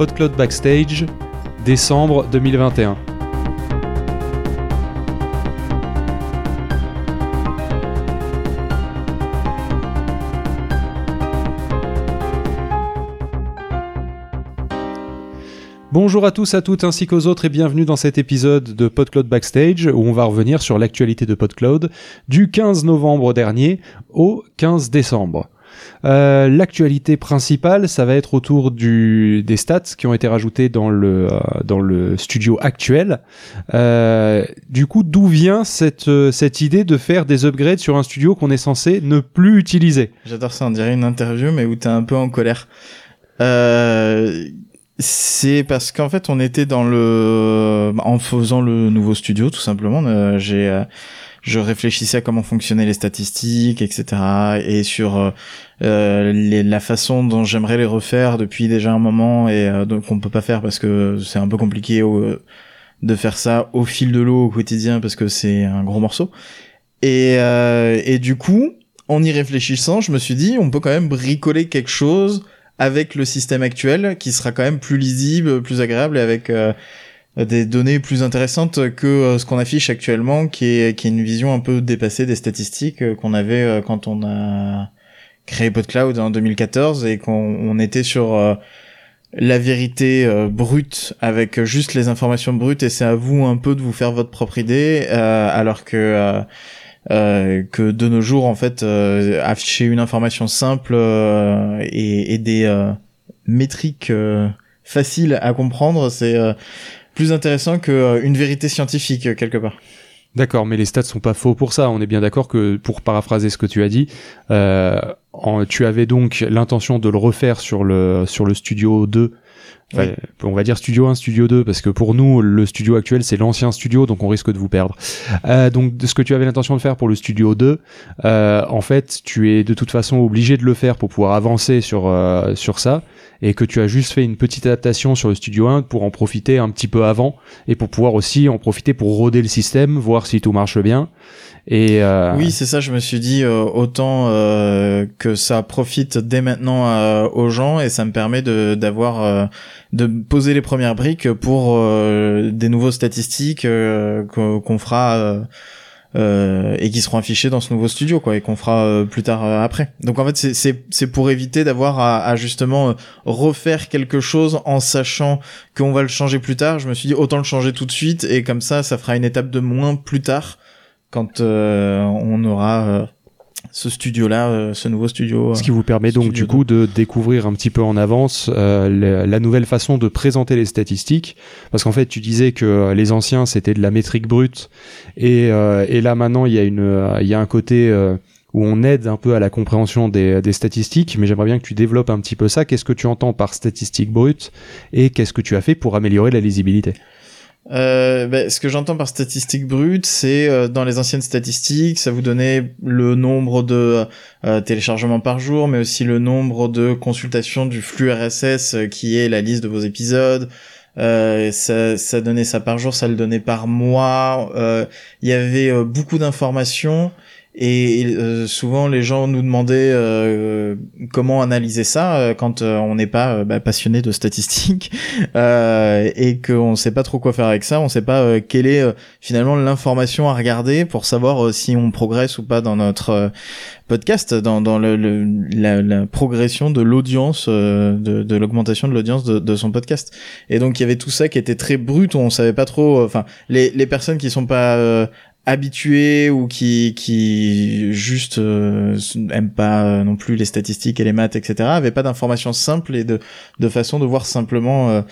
PodCloud Backstage, décembre 2021. Bonjour à tous, à toutes ainsi qu'aux autres et bienvenue dans cet épisode de PodCloud Backstage où on va revenir sur l'actualité de PodCloud du 15 novembre dernier au 15 décembre. Euh, l'actualité principale, ça va être autour du, des stats qui ont été rajoutés dans le, euh, dans le studio actuel. Euh, du coup, d'où vient cette, cette idée de faire des upgrades sur un studio qu'on est censé ne plus utiliser? J'adore ça, on dirait une interview mais où t'es un peu en colère. C'est parce qu'en fait, on était dans le, en faisant le nouveau studio, tout simplement. J'ai, je réfléchissais à comment fonctionnaient les statistiques, etc. Et sur euh, euh la façon dont j'aimerais les refaire depuis déjà un moment et donc on peut pas faire parce que c'est un peu compliqué de faire ça au fil de l'eau au quotidien parce que c'est un gros morceau. Et, et du coup, en y réfléchissant, je me suis dit, on peut quand même bricoler quelque chose avec le système actuel qui sera quand même plus lisible, plus agréable et avec euh, des données plus intéressantes que euh, ce qu'on affiche actuellement qui est, qui est une vision un peu dépassée des statistiques euh, qu'on avait quand on a créé PodCloud en 2014 et qu'on était sur la vérité brute avec juste les informations brutes. Et c'est à vous un peu de vous faire votre propre idée alors que euh, que de nos jours en fait euh, afficher une information simple euh, et, et, des métriques faciles à comprendre c'est plus intéressant que une vérité scientifique quelque part. D'accord, mais les stats sont pas faux pour ça. On est bien d'accord que, pour paraphraser ce que tu as dit, euh, en, tu avais donc l'intention de le refaire sur le sur le Studio 2 on va dire studio 1, studio 2, parce que pour nous, le studio actuel, c'est l'ancien studio, donc on risque de vous perdre. Euh, donc, de ce que tu avais l'intention de faire pour le studio 2, euh, en fait, tu es de toute façon obligé de le faire pour pouvoir avancer sur, euh, sur ça, et que tu as juste fait une petite adaptation sur le studio 1 pour en profiter un petit peu avant, et pour pouvoir aussi en profiter pour roder le système, voir si tout marche bien. Et euh... Oui, c'est ça, je me suis dit, euh, autant euh, que ça profite dès maintenant euh, aux gens, et ça me permet de d'avoir de poser les premières briques pour euh, des nouveaux statistiques euh, qu'on fera euh, et qui seront affichées dans ce nouveau studio quoi et qu'on fera plus tard après. Donc en fait c'est c'est pour éviter d'avoir à, à, justement refaire quelque chose en sachant qu'on va le changer plus tard. Je me suis dit autant le changer tout de suite et comme ça ça fera une étape de moins plus tard quand on aura ce studio-là, euh, ce nouveau studio. Ce qui vous permet donc du coup de découvrir un petit peu en avance euh, la nouvelle façon de présenter les statistiques, parce qu'en fait tu disais que euh, les anciens c'était de la métrique brute, et, et là maintenant il y a une, il y a un côté où on aide un peu à la compréhension des, des statistiques, mais j'aimerais bien que tu développes un petit peu ça. Qu'est-ce que tu entends par statistique brute et qu'est-ce que tu as fait pour améliorer la lisibilité? Euh, ben, ce que j'entends par statistique brute, c'est euh, dans les anciennes statistiques, ça vous donnait le nombre de euh, téléchargements par jour, mais aussi le nombre de consultations du flux RSS euh, qui est la liste de vos épisodes. ça, ça donnait ça par jour, ça le donnait par mois. Il y avait beaucoup d'informations et euh, souvent, les gens nous demandaient euh, comment analyser ça euh, quand on n'est pas bah, passionné de statistiques et qu'on ne sait pas trop quoi faire avec ça. On ne sait pas quelle est finalement l'information à regarder pour savoir si on progresse ou pas dans notre podcast, dans, dans le, la, la, progression de l'audience, de, de l'augmentation de l'audience de, de, son podcast. Et donc il y avait tout ça qui était très brut. On savait pas trop. Enfin, les, les personnes qui sont pas habitués ou qui qui juste euh, aiment pas euh, non plus les statistiques et les maths etc avaient pas d'informations simples et de de façon de voir simplement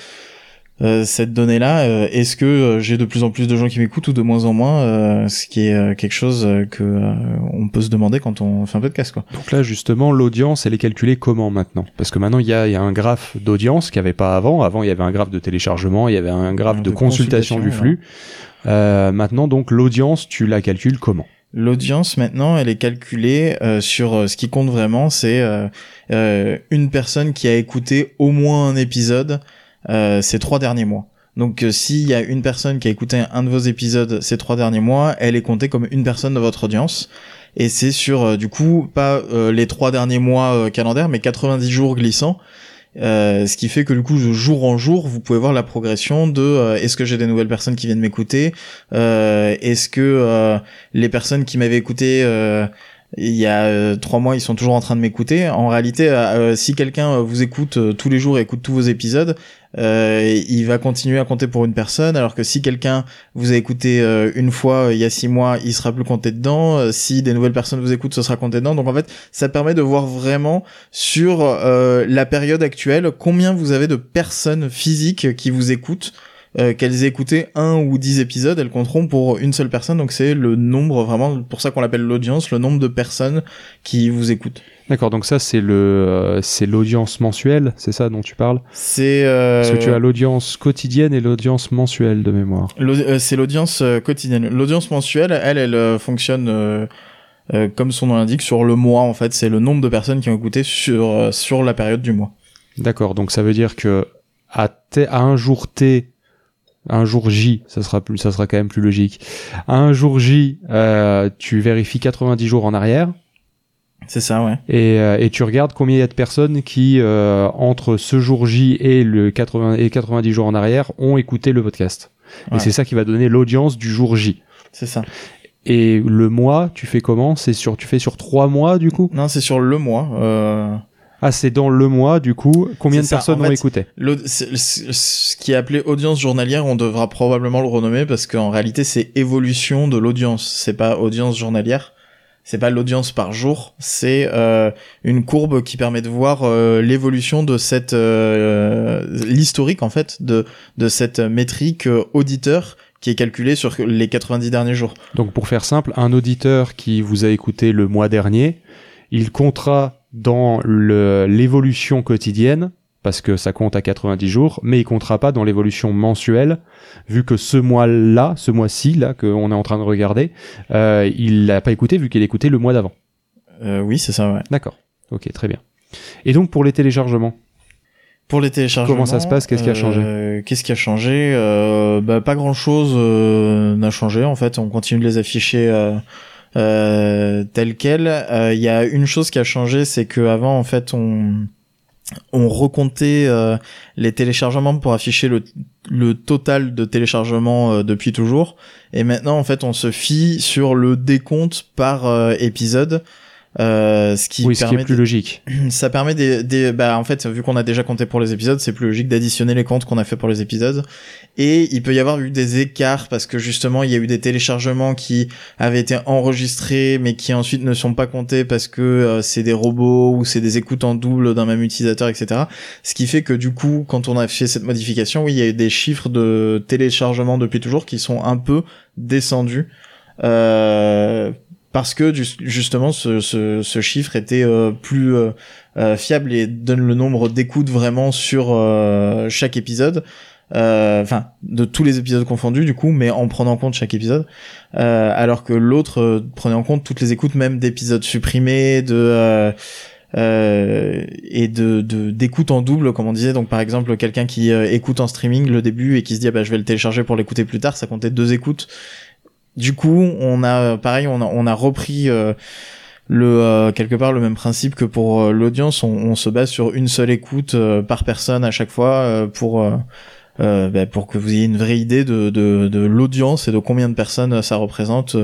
euh, euh cette donnée là est-ce que j'ai de plus en plus de gens qui m'écoutent ou de moins en moins ce qui est quelque chose que on peut se demander quand on fait un peu de casse quoi. Donc là justement l'audience elle est calculée comment maintenant? Parce que maintenant il y a, y a un graphe d'audience qu'il n'y avait pas avant. Avant il y avait un graphe de téléchargement il y avait un graphe de, consultation, du flux. Euh, maintenant, donc, l'audience, tu la calcules comment? L'audience maintenant, elle est calculée euh, sur euh, ce qui compte vraiment, c'est une personne qui a écouté au moins un épisode ces trois derniers mois. Donc s'il y a une personne qui a écouté un de vos épisodes ces trois derniers mois, elle est comptée comme une personne de votre audience. Et c'est sur du coup pas les trois derniers mois calendaires, mais 90 jours glissants. Euh, ce qui fait que du coup, de jour en jour, vous pouvez voir la progression de euh, est-ce que j'ai des nouvelles personnes qui viennent m'écouter, euh, est-ce que euh, les personnes qui m'avaient écouté il y a trois mois, ils sont toujours en train de m'écouter. En réalité, si quelqu'un vous écoute tous les jours et écoute tous vos épisodes, euh, il va continuer à compter pour une personne, alors que si quelqu'un vous a écouté euh, une fois euh, il y a six mois, il sera plus compté dedans. si des nouvelles personnes vous écoutent, ce sera compté dedans. Donc en fait, ça permet de voir vraiment sur la période actuelle combien vous avez de personnes physiques qui vous écoutent. Qu'elles aient écouté un ou dix épisodes, elles compteront pour une seule personne. Donc c'est le nombre vraiment, pour ça qu'on l'appelle l'audience, le nombre de personnes qui vous écoutent. D'accord, donc ça c'est le euh, c'est l'audience mensuelle, c'est ça dont tu parles? C'est euh... parce que tu as l'audience quotidienne et l'audience mensuelle de mémoire. Euh, c'est l'audience euh, quotidienne. L'audience mensuelle, elle, elle fonctionne comme son nom l'indique sur le mois en fait. C'est le nombre de personnes qui ont écouté sur sur la période du mois. D'accord, donc ça veut dire que à, à un jour T, un jour J, ça sera plus, ça sera quand même plus logique. Un jour J, tu vérifies 90 jours en arrière. C'est ça, ouais. Et, euh, et, tu regardes combien il y a de personnes qui, euh, entre ce jour J et le 80 et 90 jours en arrière, ont écouté le podcast. Et c'est ça qui va donner l'audience du jour J. C'est ça. Et le mois, tu fais comment? C'est sur, tu fais sur trois mois du coup? Non, c'est sur le mois. Ah, c'est dans le mois, du coup, combien de personnes ont écouté Ce qui est appelé audience journalière, on devra probablement le renommer parce qu'en réalité, c'est évolution de l'audience. C'est pas audience journalière c'est pas l'audience par jour, c'est euh, une courbe qui permet de voir euh, l'évolution de cette euh, l'historique en fait de de cette métrique auditeur qui est calculée sur les 90 derniers jours. Donc pour faire simple, un auditeur qui vous a écouté le mois dernier, il comptera dans l'évolution quotidienne parce que ça compte à 90 jours, mais il comptera pas dans l'évolution mensuelle, vu que ce mois-là, ce mois-ci, là, qu'on est en train de regarder, euh, il l'a pas écouté, vu qu'il écouté le mois d'avant. Euh, oui, c'est ça, ouais. D'accord. Ok, très bien. Et donc, pour les téléchargements? Pour les téléchargements, comment ça se passe? Qu'est-ce qui a changé? euh, Qu'est-ce qui a changé? Euh, bah, Pas grand-chose euh, n'a changé. En fait, on continue de les afficher euh, telles quelles. Il y a une chose qui a changé, c'est que avant, en fait, on on recomptait euh, les téléchargements pour afficher le, le total de téléchargements euh, depuis toujours. Et maintenant, en fait, on se fie sur le décompte par euh, épisode. Euh, ce qui oui, ce qui est plus logique. Ça permet des, des bah en fait vu qu'on a déjà compté pour les épisodes, c'est plus logique d'additionner les comptes qu'on a fait pour les épisodes. Et il peut y avoir eu des écarts parce que justement il y a eu des téléchargements qui avaient été enregistrés mais qui ensuite ne sont pas comptés parce que euh, c'est des robots ou c'est des écoutes en double d'un même utilisateur, etc. Ce qui fait que du coup quand on a fait cette modification, oui il y a eu des chiffres de téléchargement depuis toujours qui sont un peu descendus. Euh, parce que justement ce, ce, ce chiffre était euh, plus euh, euh, fiable et donne le nombre d'écoutes vraiment sur chaque épisode. Enfin de tous les épisodes confondus du coup mais en prenant en compte chaque épisode. Alors que l'autre prenait en compte toutes les écoutes même d'épisodes supprimés de et de d'écoute en double comme on disait. Donc par exemple quelqu'un qui écoute en streaming le début et qui se dit ah bah je vais le télécharger pour l'écouter plus tard ça comptait deux écoutes du coup, on a pareil, on a, on a repris euh, le euh, quelque part le même principe que pour euh, l'audience. On, se base sur une seule écoute par personne à chaque fois pour bah, pour que vous ayez une vraie idée de, de, de l'audience et de combien de personnes ça représente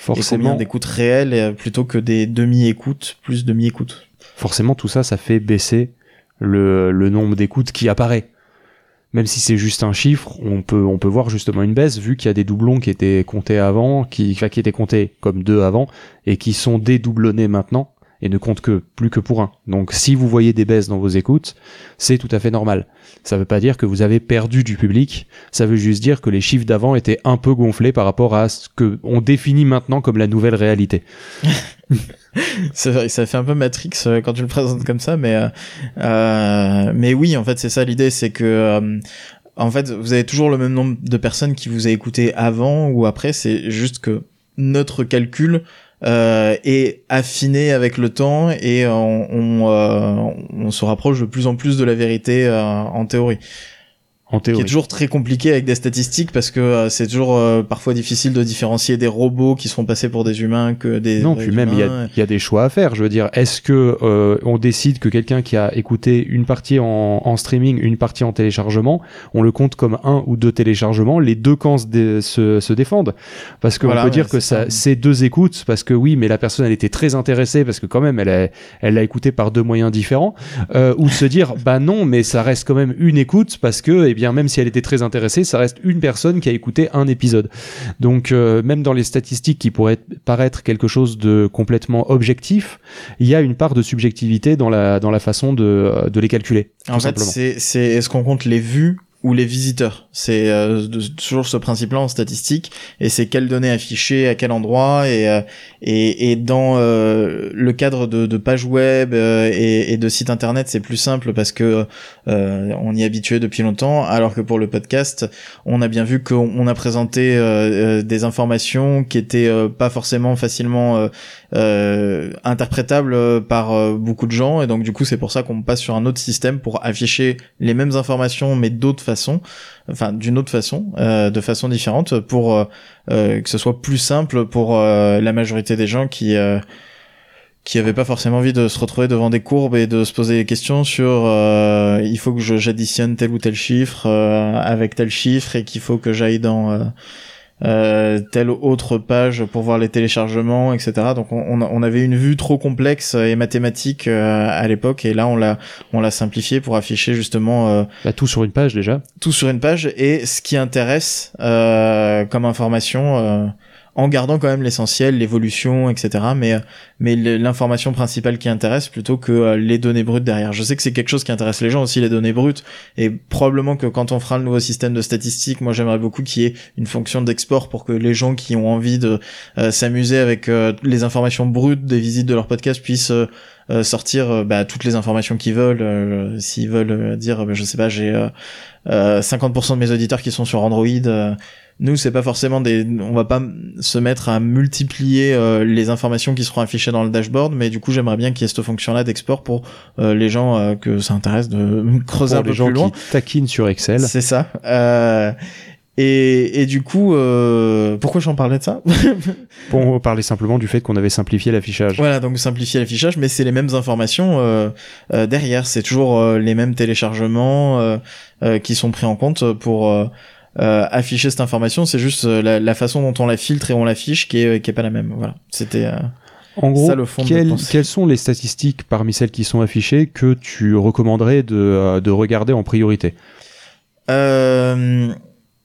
Forcément. et combien d'écoutes réelles plutôt que des demi-écoutes plus demi-écoutes. Forcément, tout ça, ça fait baisser le, le nombre d'écoutes qui apparaît même si c'est juste un chiffre, on peut, on peut voir justement une baisse vu qu'il y a des doublons qui étaient comptés avant, qui, qui étaient comptés comme deux avant, et qui sont dédoublonnés maintenant et ne comptent que plus que pour un. Donc si vous voyez des baisses dans vos écoutes, c'est tout à fait normal. Ça veut pas dire que vous avez perdu du public, ça veut juste dire que les chiffres d'avant étaient un peu gonflés par rapport à ce que on définit maintenant comme la nouvelle réalité. ça fait un peu Matrix euh, quand tu le présentes comme ça, mais euh, euh mais oui, en fait, c'est ça l'idée, c'est que euh, en fait, vous avez toujours le même nombre de personnes qui vous a écouté avant ou après. C'est juste que notre calcul euh, est affiné avec le temps et on, on, on, se rapproche de plus en plus de la vérité en théorie. En qui est théorie. toujours très compliqué avec des statistiques parce que euh, c'est toujours euh, parfois difficile de différencier des robots qui seront passés pour des humains que des Non, puis même il y, a, y a des choix à faire. Je veux dire, est-ce que euh, on décide que quelqu'un qui a écouté une partie en, en streaming, une partie en téléchargement, on le compte comme un ou deux téléchargements, les deux camps se, dé- se, se défendent Parce qu'on Voilà, peut ouais, dire que ça, c'est deux écoutes, parce que oui, mais la personne elle était très intéressée parce que quand même elle a, elle l'a écouté par deux moyens différents, euh, ou de se dire bah non, mais ça reste quand même une écoute parce que eh bien même si elle était très intéressée, ça reste une personne qui a écouté un épisode. Donc euh, même dans les statistiques qui pourraient paraître quelque chose de complètement objectif, il y a une part de subjectivité dans la dans la façon de, de les calculer. En fait, c'est c'est est-ce qu'on compte les vues ou les visiteurs. C'est euh, toujours ce principe-là en statistique, et c'est quelles données affichées à quel endroit, et euh, et, et dans euh, le cadre de, de pages web euh, et, et de sites internet, c'est plus simple parce que euh, on y est habitué depuis longtemps, alors que pour le podcast, on a bien vu qu'on on a présenté euh, des informations qui étaient pas forcément facilement interprétables par beaucoup de gens, et donc du coup c'est pour ça qu'on passe sur un autre système pour afficher les mêmes informations mais d'autres enfin d'une autre façon, euh, de façon différente, pour euh, euh, que ce soit plus simple pour euh, la majorité des gens qui euh, qui avaient pas forcément envie de se retrouver devant des courbes et de se poser des questions sur il faut que j'additionne tel ou tel chiffre avec tel chiffre et qu'il faut que j'aille dans euh, euh, telle autre page pour voir les téléchargements, etc. Donc on, on avait une vue trop complexe et mathématique euh, à l'époque et là on l'a on l'a simplifié pour afficher justement euh, Bah, tout sur une page déjà. tout sur une page et ce qui intéresse euh, comme information euh, en gardant quand même l'essentiel, l'évolution, etc. Mais mais le- l'information principale qui intéresse plutôt que euh, les données brutes derrière. Je sais que c'est quelque chose qui intéresse les gens aussi les données brutes et probablement que quand on fera le nouveau système de statistiques, moi j'aimerais beaucoup qu'il y ait une fonction d'export pour que les gens qui ont envie de euh, s'amuser avec euh, les informations brutes des visites de leur podcast puissent euh, euh, sortir euh, bah, toutes les informations qu'ils veulent. euh, S'ils veulent euh, dire, bah, je sais pas, j'ai euh, euh, 50% de mes auditeurs qui sont sur Android. Nous, c'est pas forcément des, on va pas se mettre à multiplier euh, les informations qui seront affichées dans le dashboard, mais du coup, j'aimerais bien qu'il y ait cette fonction-là d'export pour euh, les gens euh, que ça intéresse de creuser Pour un peu les gens plus loin. qui taquinent sur Excel. C'est ça. Euh, et, et du coup, euh, pourquoi j'en parlais de ça Pour parler simplement du fait qu'on avait simplifié l'affichage. Voilà, donc simplifier l'affichage, mais c'est les mêmes informations euh, euh, derrière. C'est toujours euh, les mêmes téléchargements euh, euh, qui sont pris en compte pour euh, euh, afficher cette information. C'est juste euh, la, la façon dont on la filtre et on l'affiche qui est, qui est pas la même. Voilà, c'était. euh, En gros, Ça, le fond de quelles, sont les statistiques parmi celles qui sont affichées que tu recommanderais de, euh, de regarder en priorité? Euh,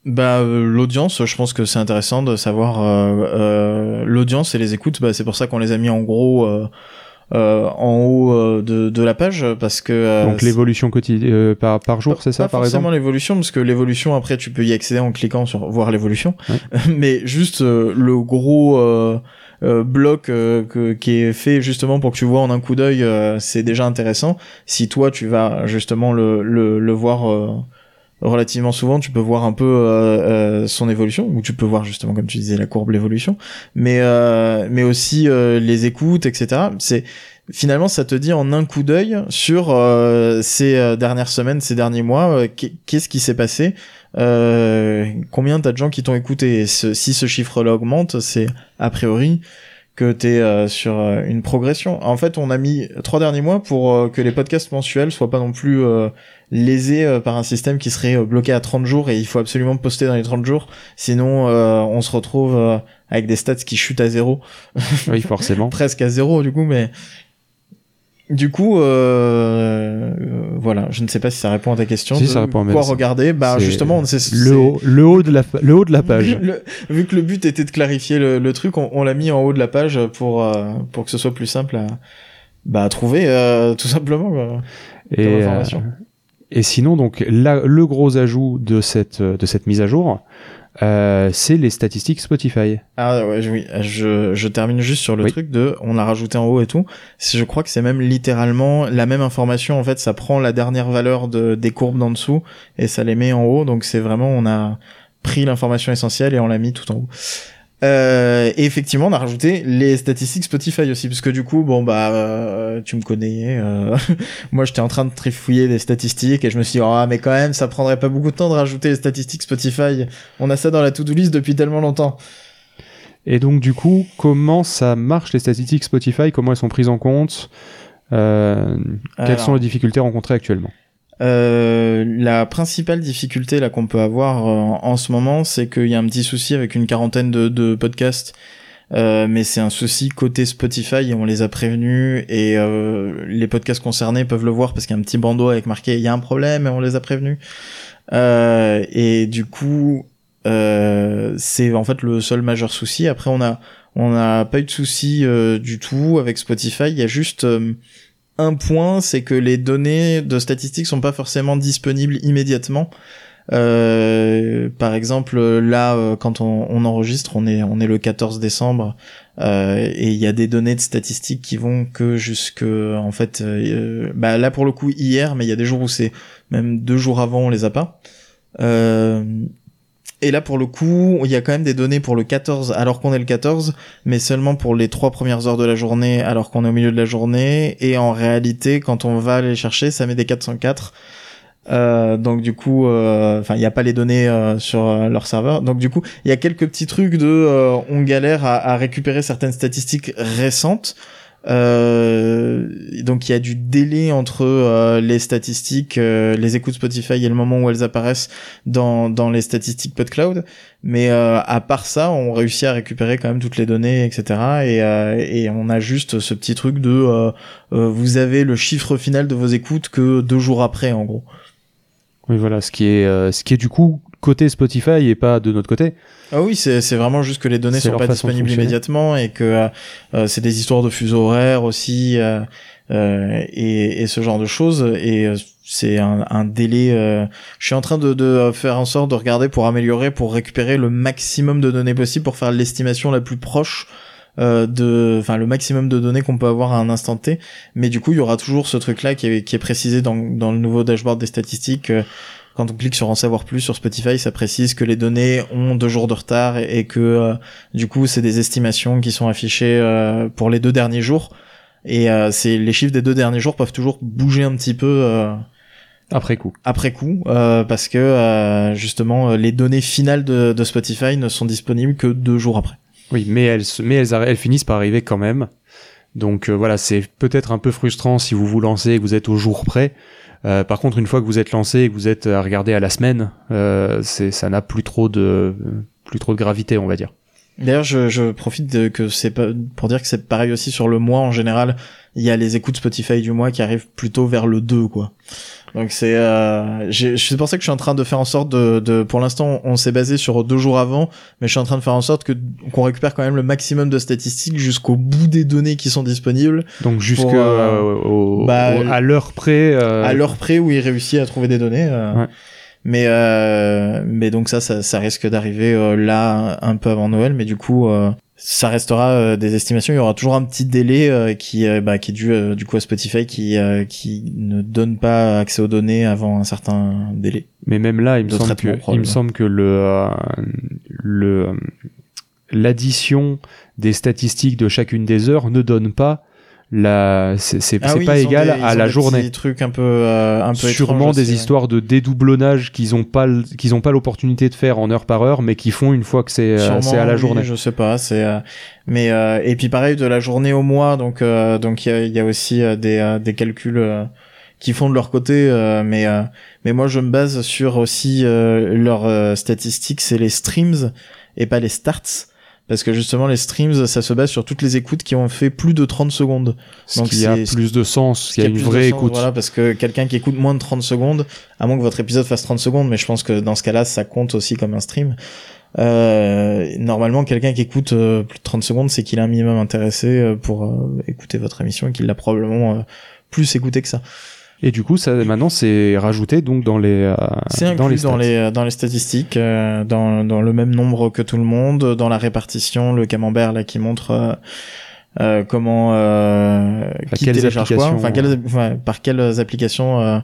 bah euh, l'audience, je pense que c'est intéressant de savoir euh, euh, l'audience et les écoutes. Bah, c'est pour ça qu'on les a mis en gros euh, euh, en haut euh, de, de la page parce que euh, Donc l'évolution quotidienne euh, par, par jour, c'est ça pas par forcément l'évolution parce que l'évolution après tu peux y accéder en cliquant sur voir l'évolution Ouais. mais juste euh, le gros euh, euh, bloc euh, que, qui est fait justement pour que tu vois en un coup d'œil euh, c'est déjà intéressant si toi tu vas justement le, le, le voir euh, relativement souvent tu peux voir un peu euh, euh, son évolution ou tu peux voir justement comme tu disais la courbe l'évolution. Mais euh, mais aussi euh, les écoutes etc c'est finalement ça te dit en un coup d'œil sur euh, ces dernières semaines ces derniers mois qu'est- qu'est-ce qui s'est passé combien t'as de gens qui t'ont écouté? Et si ce chiffre là augmente c'est a priori que t'es euh, sur euh, une progression. En fait on a mis trois derniers mois pour euh, que les podcasts mensuels soient pas non plus euh, lésés euh, par un système qui serait bloqué à 30 jours et il faut absolument poster dans les 30 jours. Sinon euh, on se retrouve euh, avec des stats qui chutent à zéro. Oui, forcément. presque à zéro du coup mais du coup euh, euh, voilà je ne sais pas si ça répond à ta question Si, de ça répond à quoi regarder. Bah justement c'est Le haut, le haut de la, le haut de la page. le- vu que le but était de clarifier le, le truc on, on l'a mis en haut de la page pour euh, pour que ce soit plus simple à bah à trouver euh, tout simplement quoi, Et, et sinon, donc, là, le gros ajout de cette, de cette mise à jour, euh, c'est les statistiques Spotify. Ah ouais, je- oui, je, je termine juste sur le Oui. truc de, on l'a rajouté en haut et tout. Je crois que c'est même littéralement la même information. En fait, ça prend la dernière valeur de, des courbes d'en dessous et ça les met en haut. Donc c'est vraiment, on a pris l'information essentielle et on l'a mis tout en haut. Euh, et effectivement, on a rajouté les statistiques Spotify aussi, parce que du coup, bon bah, euh, tu me connais. Euh, moi, j'étais en train de trifouiller des statistiques et je me suis dit, ah mais quand même, ça prendrait pas beaucoup de temps de rajouter les statistiques Spotify. On a ça dans la to-do list depuis tellement longtemps. Et donc, du coup, comment ça marche les statistiques Spotify? Comment elles sont prises en compte? Quelles sont les difficultés rencontrées actuellement? Euh, la principale difficulté là qu'on peut avoir euh, en ce moment, c'est qu'il y a un petit souci avec une quarantaine de, de podcasts, euh, mais c'est un souci côté Spotify on les a prévenus et euh, les podcasts concernés peuvent le voir parce qu'il y a un petit bandeau avec marqué il y a un problème et on les a prévenus. et du coup, c'est en fait le seul majeur souci. Après, on a on n'a pas eu de souci du tout avec Spotify. Il y a juste un point, c'est que les données de statistiques sont pas forcément disponibles immédiatement. Euh, par exemple, là, euh, quand on, enregistre, on est on est le 14 décembre euh, et il y a des données de statistiques qui vont que jusque en fait, bah là pour le coup hier, mais il y a des jours où c'est même deux jours avant, on les a pas. Et là, pour le coup, il y a quand même des données pour le 14 alors qu'on est le 14, mais seulement pour les trois premières heures de la journée alors qu'on est au milieu de la journée. Et en réalité, quand on va aller chercher, ça met des 404. Euh, donc du coup, euh, enfin, il n'y a pas les données euh, sur euh, leur serveur. Donc du coup, il y a quelques petits trucs de, on galère à récupérer certaines statistiques récentes. Euh, donc il y a du délai entre euh, les statistiques, euh, les écoutes Spotify et le moment où elles apparaissent dans, dans les statistiques PodCloud. Mais à part ça, on réussit à récupérer quand même toutes les données, etc. Et, et on a juste ce petit truc de vous avez le chiffre final de vos écoutes que deux jours après, en gros. Oui, voilà, ce qui est, ce qui est du coup côté Spotify et pas de notre côté. Ah oui, c'est vraiment juste que les données sont pas disponibles immédiatement et que euh, euh, c'est des histoires de fuseaux horaires aussi euh, euh, et, et, ce genre de choses et c'est un, un, délai. je suis en train de, de, faire en sorte de regarder pour améliorer, pour récupérer le maximum de données possible pour faire l'estimation la plus proche de, enfin le maximum de données qu'on peut avoir à un instant T. Mais du coup, il y aura toujours ce truc-là qui est, qui est précisé dans, dans le nouveau dashboard des statistiques quand on clique sur en savoir plus sur Spotify, ça précise que les données ont deux jours de retard et, que euh, du coup c'est des estimations qui sont affichées euh, pour les deux derniers jours. Et euh, c'est les chiffres des deux derniers jours peuvent toujours bouger un petit peu. après coup. Après coup, parce que justement les données finales de, de, Spotify ne sont disponibles que deux jours après. Oui, mais elles, mais elles, elles finissent par arriver quand même. Donc voilà, c'est peut-être un peu frustrant si vous vous lancez et que vous êtes au jour près. Euh, par contre, une fois que vous êtes lancé et que vous êtes à regarder à la semaine, euh, ça n'a plus trop de plus trop de gravité, on va dire. D'ailleurs, je, profite de, que c'est pour dire que c'est pareil aussi sur le mois en général. Il y a les écoutes Spotify du mois qui arrivent plutôt vers le 2, quoi. Donc c'est euh, c'est pour ça que je suis en train de faire en sorte de, de pour l'instant on s'est basé sur deux jours avant, mais je suis en train de faire en sorte que qu'on récupère quand même le maximum de statistiques jusqu'au bout des données qui sont disponibles. Donc jusqu'à euh, bah, à l'heure près. Euh... À l'heure près où il réussit à trouver des données. Euh. Ouais. Mais euh, mais donc ça, ça, ça risque d'arriver euh, là un peu avant Noël, mais du coup euh, ça restera euh, des estimations. Il y aura toujours un petit délai euh, qui, euh, bah, qui est dû du coup à Spotify qui, qui ne donne pas accès aux données avant un certain délai. Mais même là, il me semble que, il me semble que le, le, l'addition des statistiques de chacune des heures ne donne pas la c'est ah pas égal à la journée. des trucs un peu euh, un peu sûrement des histoires de dédoublonnage qu'ils ont pas qu'ils ont pas l'opportunité de faire en heure par heure mais qui font une fois que c'est euh, c'est à la journée. je sais pas c'est euh, mais et puis pareil de la journée au mois donc donc il y a, y a, aussi des des calculs qui font de leur côté mais mais moi je me base sur aussi leurs statistiques c'est les streams et pas les starts parce que justement les streams ça se base sur toutes les écoutes qui ont fait plus de 30 secondes. Ce donc il y a plus de sens il y a, une vraie écoute. voilà parce que quelqu'un qui écoute moins de 30 secondes à moins que votre épisode fasse 30 secondes mais je pense que dans ce cas-là ça compte aussi comme un stream. Euh, normalement quelqu'un qui écoute euh, plus de 30 secondes c'est qu'il est un minimum intéressé euh, pour écouter votre émission et qu'il l'a probablement plus écouté que ça et du coup, ça, maintenant, c'est rajouté donc dans les euh, c'est dans les dans les dans les statistiques, euh, dans dans le même nombre que tout le monde, dans la répartition, le camembert là qui montre euh, euh comment euh, qui télécharge quoi, enfin, quelles, par quelles applications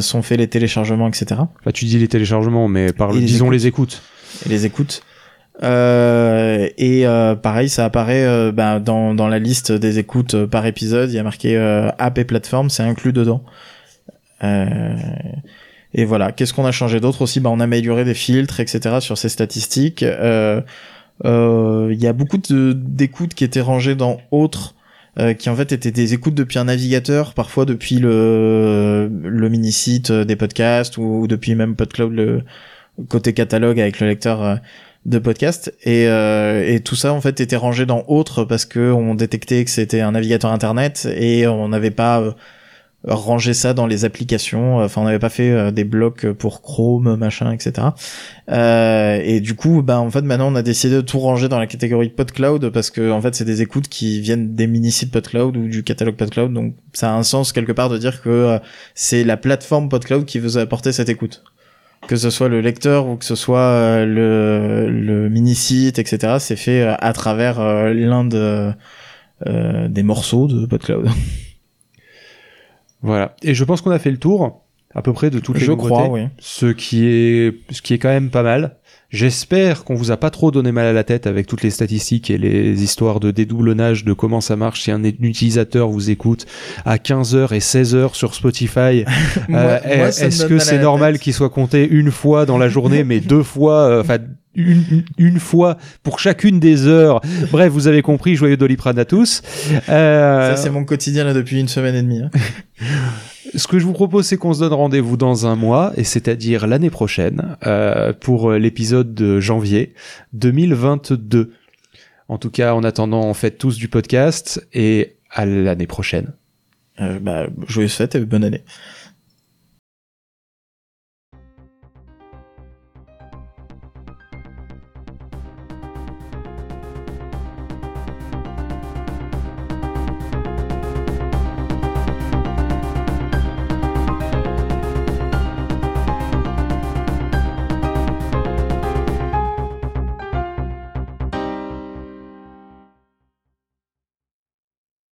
sont faits les téléchargements, etc. Bah, tu dis les téléchargements, mais par disons les écoutes. Et les écoutes. Euh, et euh, pareil, ça apparaît euh, bah, dans, dans la liste des écoutes euh, par épisode. Il y a marqué euh, app et plateforme, c'est inclus dedans. et voilà. Qu'est-ce qu'on a changé d'autre aussi? Bah, On a amélioré des filtres, etc. sur ces statistiques. Il y a beaucoup d'écoutes qui étaient rangées dans autres. qui en fait étaient des écoutes depuis un navigateur, parfois depuis le, le mini-site des podcasts ou, ou depuis même PodCloud, le côté catalogue avec le lecteur de podcast. Et, euh, et tout ça en fait était rangé dans autre parce que on détectait que c'était un navigateur internet et on n'avait pas euh, rangé ça dans les applications. Enfin on n'avait pas fait euh, des blocs pour Chrome machin etc et du coup bah en fait maintenant on a décidé de tout ranger dans la catégorie PodCloud parce que en fait c'est des écoutes qui viennent des mini-sites PodCloud ou du catalogue PodCloud. Donc ça a un sens quelque part de dire que c'est la plateforme PodCloud qui vous a apporté cette écoute que ce soit le lecteur ou que ce soit euh, le, le mini-site, etc., c'est fait euh, à travers euh, l'un de, des morceaux de PodCloud. Voilà. Et je pense qu'on a fait le tour à peu près de toutes les je crois, oui. ce qui est ce qui est quand même pas mal. J'espère qu'on vous a pas trop donné mal à la tête avec toutes les statistiques et les histoires de dédoublonnage de comment ça marche si un utilisateur vous écoute à 15h et 16h sur Spotify. euh, Est-ce que c'est normal qu'il soit compté une fois dans la journée, mais deux fois, euh, enfin, une, une, fois pour chacune des heures? Bref, vous avez compris, joyeux Doliprane à tous. Euh... Ça, c'est mon quotidien là depuis une semaine et demie. Hein. Ce que je vous propose, c'est qu'on se donne rendez-vous dans un mois, et c'est-à-dire l'année prochaine, euh, pour l'épisode de janvier 2022. En tout cas, en attendant, on fait tous du podcast, et à l'année prochaine. Euh, bah, joyeuse fête et bonne année.